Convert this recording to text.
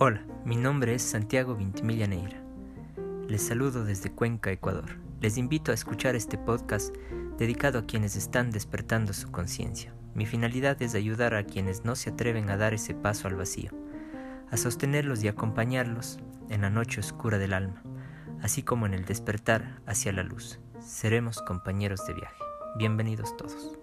Hola, mi nombre es Santiago Vintimilla Neira. Les saludo desde Cuenca, Ecuador. Les invito a escuchar este podcast dedicado a quienes están despertando su conciencia. Mi finalidad es ayudar a quienes no se atreven a dar ese paso al vacío, a sostenerlos y acompañarlos en la noche oscura del alma, así como en el despertar hacia la luz. Seremos compañeros de viaje. Bienvenidos todos.